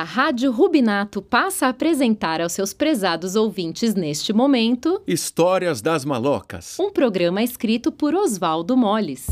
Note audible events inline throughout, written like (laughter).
a Rádio Rubinato passa a apresentar aos seus prezados ouvintes neste momento Histórias das Malocas. um programa escrito por Oswaldo Moles.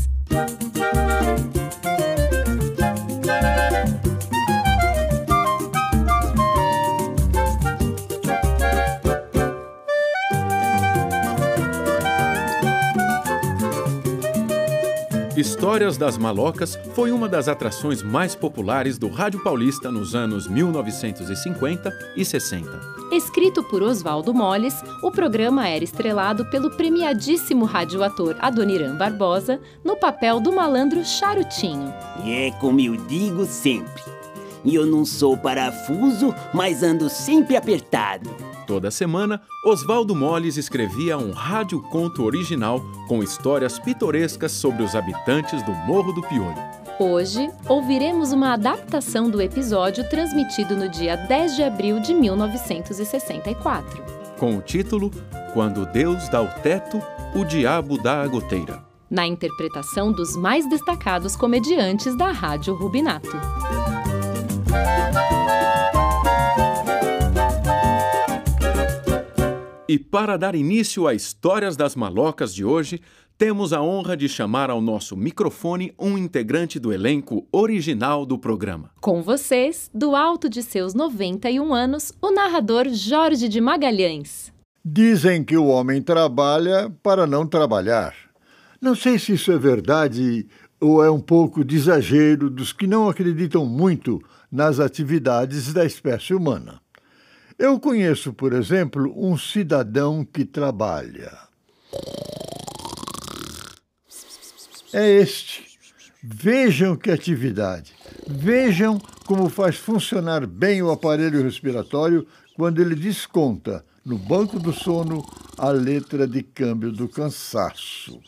Histórias das Malocas foi uma das atrações mais populares do Rádio Paulista nos anos 1950 e 60. Escrito por Oswaldo Moles, o programa era estrelado pelo premiadíssimo radioator Adoniran Barbosa no papel do malandro Charutinho. É como eu digo sempre. Eu não sou parafuso, mas ando sempre apertado. Toda semana, Oswaldo Moles escrevia um rádio-conto original com histórias pitorescas sobre os habitantes do Morro do Piolho. Hoje, ouviremos uma adaptação do episódio transmitido no dia 10 de abril de 1964. com o título Quando Deus dá o teto, o diabo dá a goteira. na interpretação dos mais destacados comediantes da Rádio Rubinato. E para dar início a Histórias das Malocas de hoje, temos a honra de chamar ao nosso microfone um integrante do elenco original do programa. Com vocês, do alto de seus 91 anos, o narrador Jorge de Magalhães. Dizem que o homem trabalha para não trabalhar. Não sei se isso é verdade ou é um pouco de exagero dos que não acreditam muito nas atividades da espécie humana. Eu conheço, por exemplo, um cidadão que trabalha. É este. Vejam que atividade. Vejam como faz funcionar bem o aparelho respiratório quando ele desconta no banco do sono a letra de câmbio do cansaço.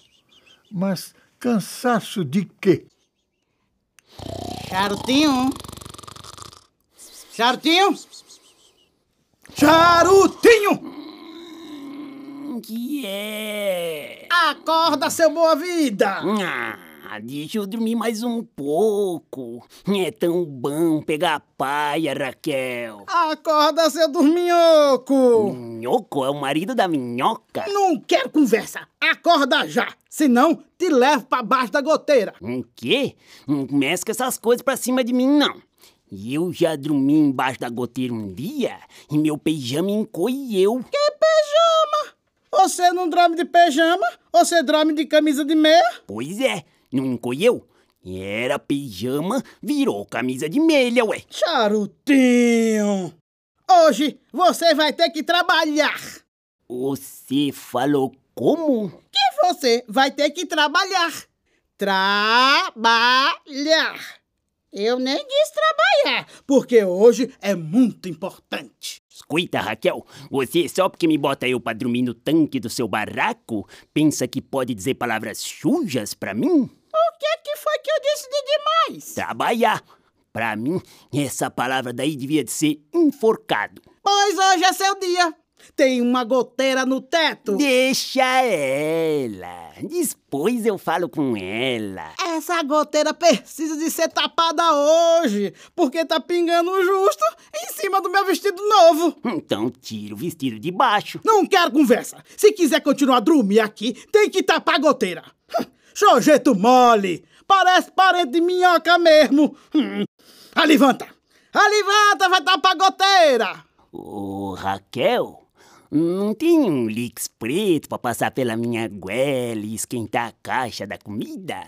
Mas cansaço de quê? Charutinho. Charutinho. Charutinho! Que é? Acorda, seu boa-vida! Ah, deixa eu dormir mais um pouco. É tão bom pegar a paia, Raquel. Acorda, seu dorminhoco! Minhoco é o marido da minhoca. Não quero conversa! Acorda já! Senão, te levo pra baixo da goteira! O quê? Não começa com essas coisas pra cima de mim, não. Eu já dormi embaixo da goteira um dia e meu pijama encolheu. Que pijama? Você não dorme de pijama? Você dorme de camisa de meia? Pois é, não encolheu? Era pijama, virou camisa de meia, ué. Charutinho! Hoje você vai ter que trabalhar! Você falou como? Que você vai ter que trabalhar! Trabalhar! Eu nem disse trabalhar, porque hoje é muito importante. Escuta, Raquel, você só porque me bota eu pra dormir no tanque do seu barraco, pensa que pode dizer palavras sujas pra mim? O que que foi que eu disse de demais? Trabalhar. Pra mim, essa palavra daí devia de ser enforcado. Pois hoje é seu dia. Tem uma goteira no teto. Deixa ela. Depois eu falo com ela. Essa goteira precisa de ser tapada hoje, porque tá pingando justo em cima do meu vestido novo. Então tira o vestido de baixo. Não quero conversa. Se quiser continuar a dormir aqui, tem que tapar a goteira. Hum, Chojeto mole. Parece parente de minhoca mesmo. Hum. Alivanta. Alivanta, vai tapar a goteira. Ô, Raquel, não tem um Lix preto pra passar pela minha goela e esquentar a caixa da comida?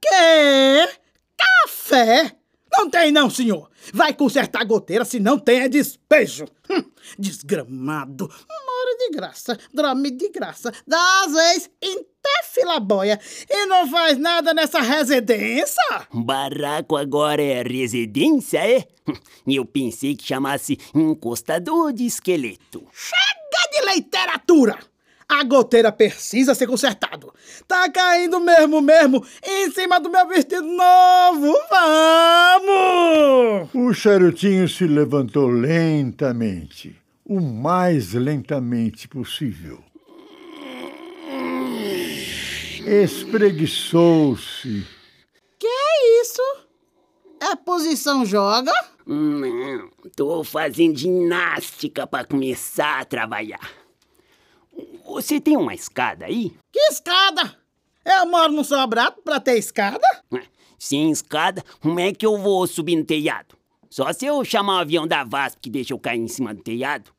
Quê? Café? Não tem não, senhor. Vai consertar a goteira se não tem é despejo. Hum, desgramado. Mora de graça, dorme de graça, dá às vezes até filaboia e não faz nada nessa residência? Barraco agora é residência, é? Eu pensei que chamasse encostador de esqueleto. Literatura! A goteira precisa ser consertado. Tá caindo mesmo, mesmo, em cima do meu vestido novo. Vamos! O charutinho se levantou lentamente, o mais lentamente possível. Espreguiçou-se. Que é isso? É posição joga? Não, Tô fazendo ginástica para começar a trabalhar. Você tem uma escada aí? Que escada? Eu moro num sobrado pra ter escada? Sem escada, como é que eu vou subir no telhado? Só se eu chamar o avião da VASP que deixa eu cair em cima do telhado.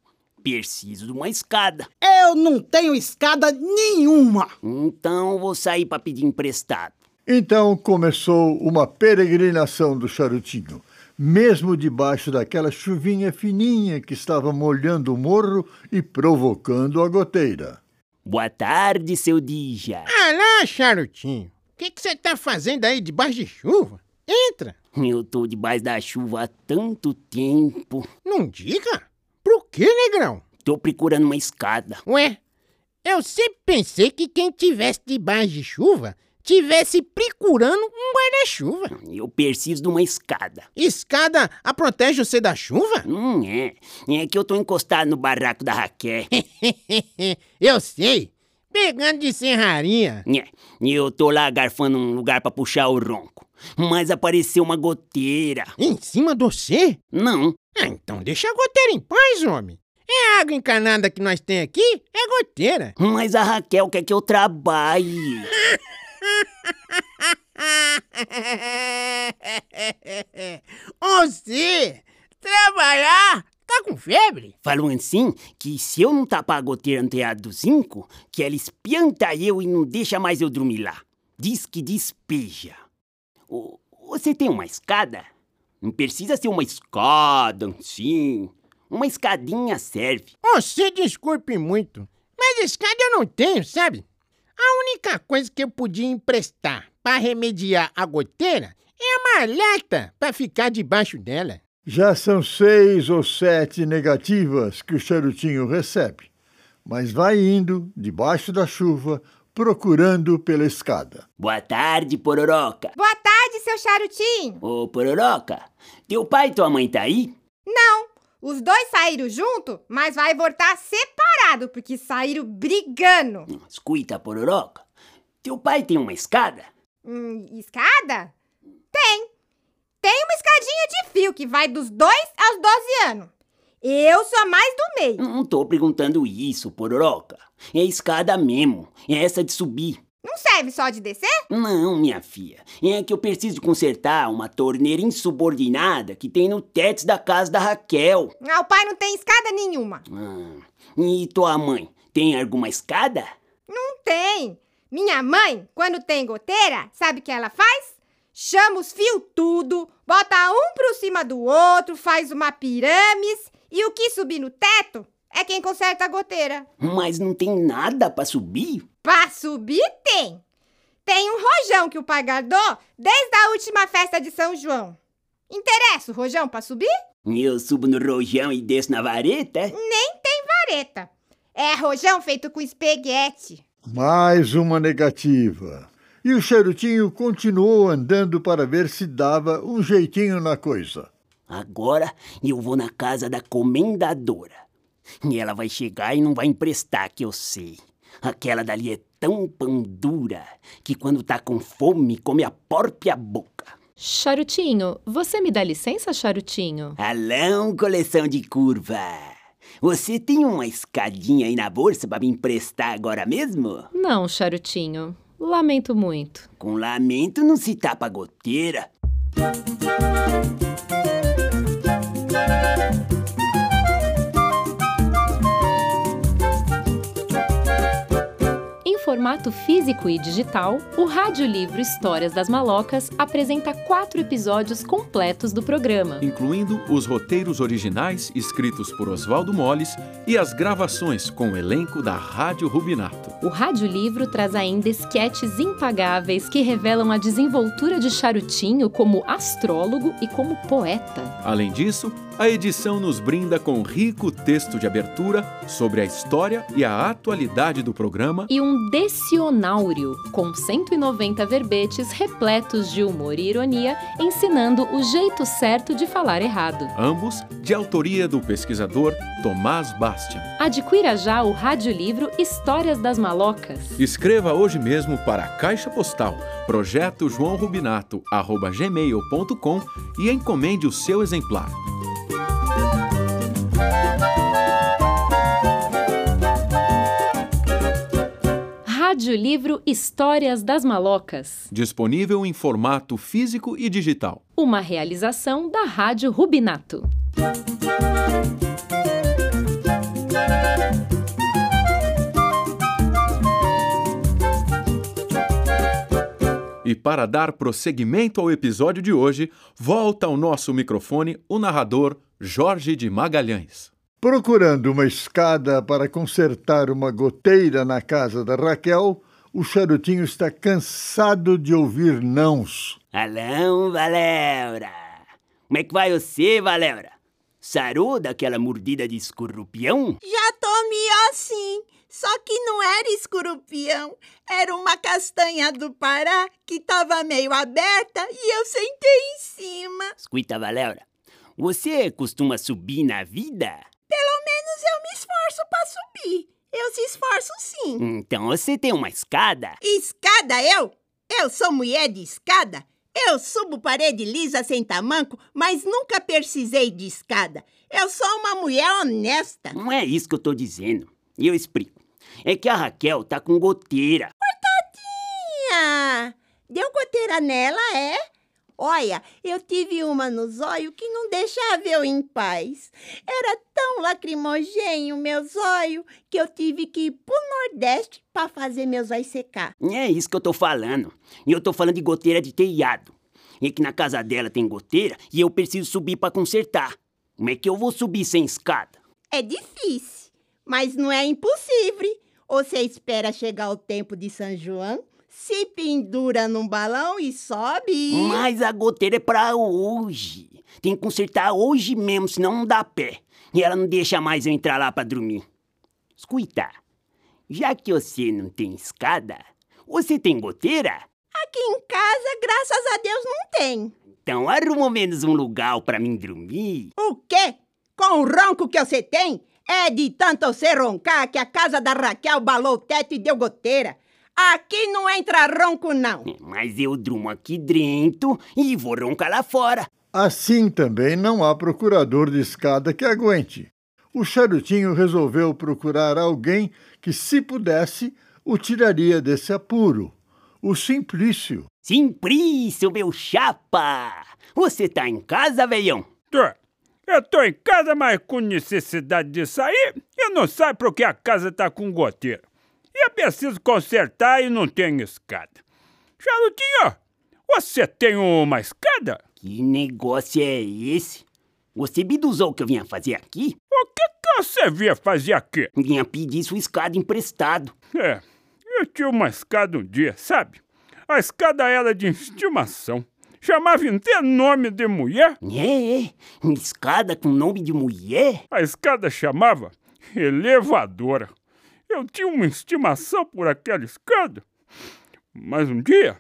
Preciso de uma escada. Eu não tenho escada nenhuma. Então vou sair para pedir emprestado. Então começou uma peregrinação do charutinho, mesmo debaixo daquela chuvinha fininha que estava molhando o morro e provocando a goteira. Boa tarde, seu Dija. Alá, charutinho. O que você tá fazendo aí debaixo de chuva? Entra. Eu tô debaixo da chuva há tanto tempo. Não diga. Pro quê, negrão? Tô procurando uma escada. Ué, eu sempre pensei que quem tivesse debaixo de chuva tivesse procurando um guarda-chuva. Eu preciso de uma escada. Escada a protege você da chuva? Hum, é. É que eu tô encostado no barraco da Raquel. (laughs) eu sei. Pegando de serraria. É. Eu tô lá garfando um lugar pra puxar o ronco. Mas apareceu uma goteira. Em cima de você? Não. Ah, então deixa a goteira em paz, homem. É a água encanada que nós tem aqui, é goteira. Mas a Raquel quer que eu trabalhe. (laughs) (laughs) Você trabalhar? Tá com febre? Falou assim que se eu não tapar a goteira no teatro do cinco, que ela espianta eu e não deixa mais eu dormir lá. Diz que despeja. Ô, Você tem uma escada? Não precisa ser uma escada, sim. Uma escadinha serve. Você desculpe muito, mas escada eu não tenho, sabe? A única coisa que eu podia emprestar para remediar a goteira é uma lata para ficar debaixo dela. Já são seis ou sete negativas que o charutinho recebe, mas vai indo, debaixo da chuva, procurando pela escada. Boa tarde, Pororoca. Boa tarde, seu charutinho. Ô, Pororoca, teu pai e tua mãe tá aí? Não, os dois saíram junto, mas vai voltar separado, porque saíram brigando. Escuta, Pororoca, teu pai tem uma escada? Hum, escada? Tem. Tem uma escadinha de fio que vai dos 2 aos 12 anos. Eu sou a mais do meio. Não tô perguntando isso, Pororoca. É escada mesmo. É essa de subir. Não serve só de descer? Não, minha filha. É que eu preciso de consertar uma torneira insubordinada que tem no teto da casa da Raquel. Ah, o pai não tem escada nenhuma. Ah, e tua mãe? Tem alguma escada? Não tem. Minha mãe, quando tem goteira, sabe o que ela faz? Chama os fios tudo, bota um por cima do outro, faz uma pirâmide e o que subir no teto é quem conserta a goteira. Mas não tem nada pra subir? Pra subir tem. Tem um rojão que o pai guardou desde a última festa de São João. Interessa o rojão pra subir? Eu subo no rojão e desço na vareta? Nem tem vareta. É rojão feito com espaguete. Mais uma negativa. E o charutinho continuou andando para ver se dava um jeitinho na coisa. Agora eu vou na casa da comendadora. E ela vai chegar e não vai emprestar, que eu sei. Aquela dali é tão pão dura que quando tá com fome come a própria boca. Charutinho, você me dá licença, Charutinho? Alão, coleção de curva. Você tem uma escadinha aí na bolsa para me emprestar agora mesmo? Não, Charutinho. Lamento muito. Com lamento não se tapa goteira. Formato físico e digital, o Rádio Livro Histórias das Malocas apresenta quatro episódios completos do programa. incluindo os roteiros originais escritos por Oswaldo Molles e as gravações com o elenco da Rádio Rubinato. O Rádio Livro traz ainda esquetes impagáveis que revelam a desenvoltura de Charutinho como astrólogo e como poeta. Além disso, a edição nos brinda com rico texto de abertura sobre a história e a atualidade do programa E um decionário com 190 verbetes repletos de humor e ironia, ensinando o jeito certo de falar errado. ambos de autoria do pesquisador Tomás Bastian. Adquira já o Radiolivro Histórias das Malocas. Escreva hoje mesmo para a Caixa Postal, projeto João Rubinato, arroba gmail.com e encomende o seu exemplar. Audiolivro Histórias das Malocas. Disponível em formato físico e digital. Uma realização da Rádio Rubinato. E para dar prosseguimento ao episódio de hoje, volta ao nosso microfone o narrador Jorge de Magalhães. Procurando uma escada para consertar uma goteira na casa da Raquel, o charutinho está cansado de ouvir nãos. Alão, Valera! Como é que vai você, Valera? Sarou daquela mordida de escorpião? Já melhor assim. Só que não era escorpião, era uma castanha do Pará que tava meio aberta e eu sentei em cima. Escuta, Valera, você costuma subir na vida? Pelo menos eu me esforço pra subir. Eu se esforço sim. Então você tem uma escada? Escada eu? Eu sou mulher de escada? Eu subo parede lisa sem tamanco, mas nunca precisei de escada. Eu sou uma mulher honesta. Não é isso que eu tô dizendo. E eu explico. É que a Raquel tá com goteira. Coitadinha! Deu goteira nela, é? Olha, eu tive uma no zóio que não deixava eu em paz. Era tão lacrimogêneo meu zóio que eu tive que ir pro Nordeste pra fazer meus zóios secar. É isso que eu tô falando. E eu tô falando de goteira de telhado. É que na casa dela tem goteira e eu preciso subir pra consertar. Como é que eu vou subir sem escada? É difícil, mas não é impossível. Você espera chegar o tempo de São João, se pendura num balão e sobe. Mas a goteira é pra hoje. Tem que consertar hoje mesmo, senão não dá pé. E ela não deixa mais eu entrar lá pra dormir. Escuta, já que você não tem escada, você tem goteira? Aqui em casa, graças a Deus, não tem. Então arruma menos um lugar pra mim dormir. O quê? Com o ronco que você tem? É de tanto você roncar que a casa da Raquel balou o teto e deu goteira. Aqui não entra ronco, não. Mas eu durmo aqui dentro e vou roncar lá fora. Assim também não há procurador de escada que aguente. O charutinho resolveu procurar alguém que, se pudesse, o tiraria desse apuro. O Simplício. Simplício, meu chapa! Você tá em casa, velhão? Tô. Eu tô em casa, mas com necessidade de sair, eu não saio porque a casa tá com goteira. E eu preciso consertar e não tenho escada. Charutinho, você tem uma escada? Que negócio é esse? Você biduzou o que eu vinha fazer aqui? O que, que você vinha fazer aqui? Vinha pedir sua escada emprestado. É, eu tinha uma escada um dia, sabe? A escada era de estimação. Chamava até nome de mulher. É, é. Uma escada com nome de mulher? A escada chamava elevadora. Eu tinha uma estimação por aquela escada. Mas um dia,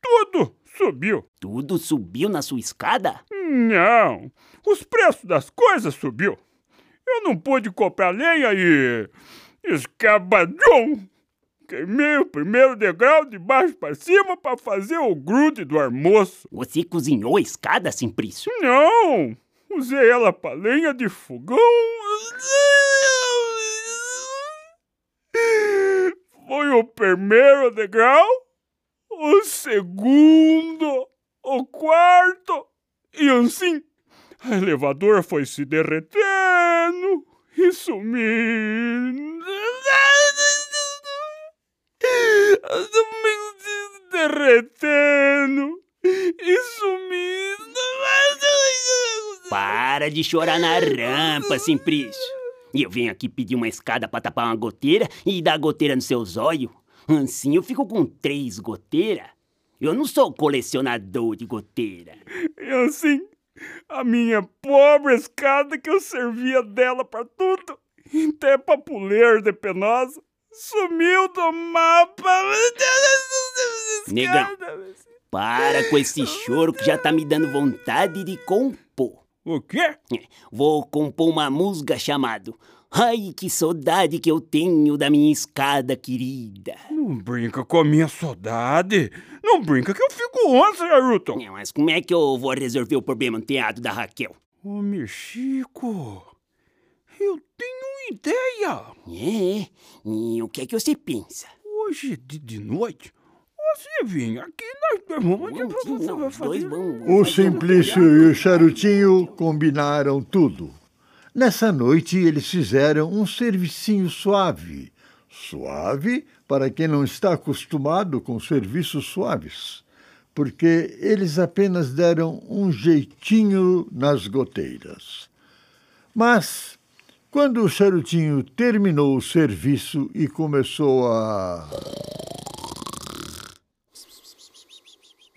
tudo subiu. Tudo subiu na sua escada? Não, os preços das coisas subiu. Eu não pude comprar lenha e... escabadão. Queimei o primeiro degrau de baixo para cima para fazer o grude do almoço. Você cozinhou a escada, Simplício? Não, usei ela para lenha de fogão. Foi o primeiro degrau, o segundo, o quarto, e assim a elevadora foi se derretendo e sumindo. Derretendo e sumindo. Para de chorar na rampa, Simplício. E eu venho aqui pedir uma escada pra tapar uma goteira e dar goteira nos seus olhos. Assim eu fico com três goteiras. Eu não sou colecionador de goteira. E assim, a minha pobre escada que eu servia dela pra tudo, até pra puler de penosa, sumiu do mapa. Negão, para com esse choro que já tá me dando vontade de compor. O quê? Vou compor uma música chamada Ai, que saudade que eu tenho da minha escada querida. Não brinca com a minha saudade. Não brinca que eu fico onça, Ailton. É, Mas como é que eu vou resolver o problema no teatro da Raquel? Ô, Mexico, eu tenho uma ideia. É, e o que é que você pensa? Hoje de, de noite, você vinha aqui, nós dois vamos... Você vai fazer... O Simplício e o Charutinho combinaram tudo. Nessa noite, eles fizeram um servicinho suave. Suave para quem não está acostumado com serviços suaves, porque eles apenas deram um jeitinho nas goteiras. Mas, quando o Charutinho terminou o serviço e começou a.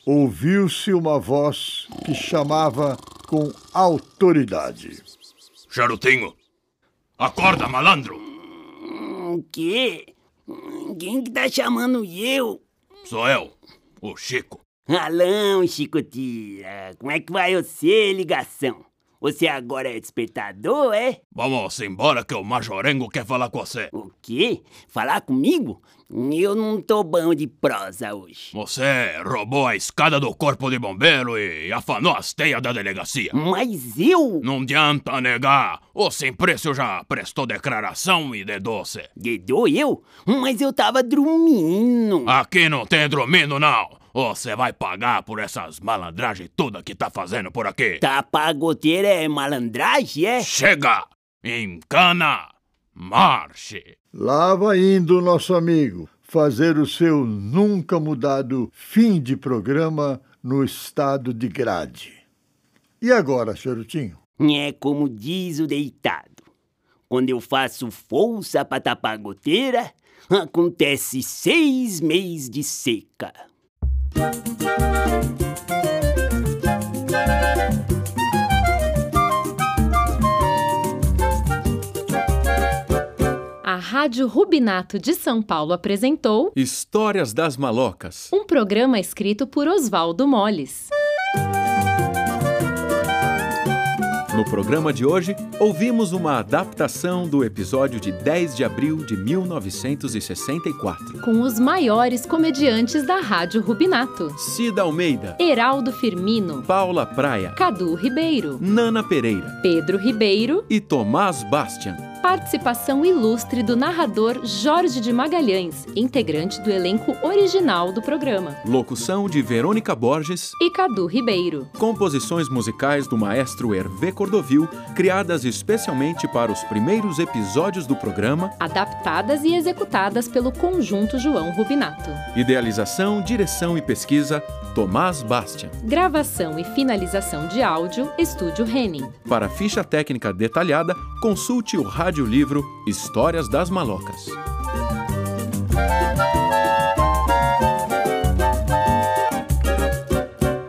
Ouviu-se uma voz que chamava com autoridade. Charutinho, acorda, malandro. O quê? Quem que tá chamando eu? Sou eu, o Chico. Alão, Chicotira. Como é que vai você, ligação? Você agora é despertador, é? Vamos embora que o Majorengo quer falar com você. O quê? Falar comigo? Eu não tô bom de prosa hoje. Você roubou a escada do corpo de bombeiro e afanou as teias da delegacia. Mas eu? Não adianta negar. O Simplício já prestou declaração e dedou-se. Dedou eu? Mas eu tava dormindo. Aqui não tem dormindo, não. Você vai pagar por essas malandragens toda que tá fazendo por aqui. Tapar goteira é malandragem, é? Chega! Encana! Marche! Lá vai indo nosso amigo fazer o seu nunca mudado fim de programa no estado de grade. E agora, Charutinho? É como diz o deitado. Quando eu faço força pra tapar goteira, acontece seis meses de seca. Rádio Rubinato de São Paulo apresentou Histórias das Malocas. um programa escrito por Oswaldo Moles. No programa de hoje, ouvimos uma adaptação do episódio de 10 de abril de 1964. Com os maiores comediantes da Rádio Rubinato: Cida Almeida, Heraldo Firmino, Paula Praia, Cadu Ribeiro, Nana Pereira Pedro Ribeiro, e Tomás Bastian. Participação ilustre do narrador Jorge de Magalhães, integrante do elenco original do programa, Locução de Verônica Borges. e Cadu Ribeiro. Composições musicais do maestro Hervé Cordovil, criadas especialmente para os primeiros episódios do programa. Adaptadas e executadas pelo Conjunto João Rubinato. Idealização, direção e pesquisa, Tomás Bastian. Gravação e finalização de áudio, Estúdio Henning. Para ficha técnica detalhada, consulte o rádio-livro Histórias das Malocas.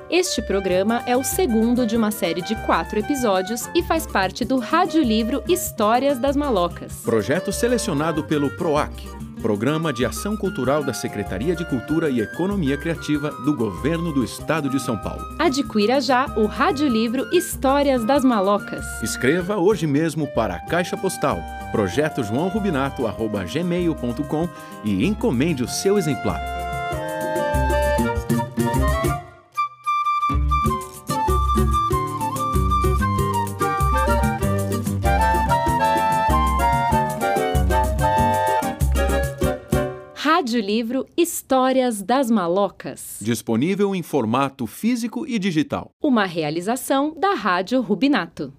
Este programa é o segundo de uma série de quatro episódios e faz parte do Rádio-Livro Histórias das Malocas. Projeto selecionado pelo PROAC, Programa de Ação Cultural da Secretaria de Cultura e Economia Criativa do Governo do Estado de São Paulo. Adquira já o Rádio-Livro Histórias das Malocas. Escreva hoje mesmo para a Caixa Postal, projeto joãorubinato.gmail.com e encomende o seu exemplar. Rádio-Livro Histórias das Malocas. Disponível em formato físico e digital. Uma realização da Rádio Rubinato.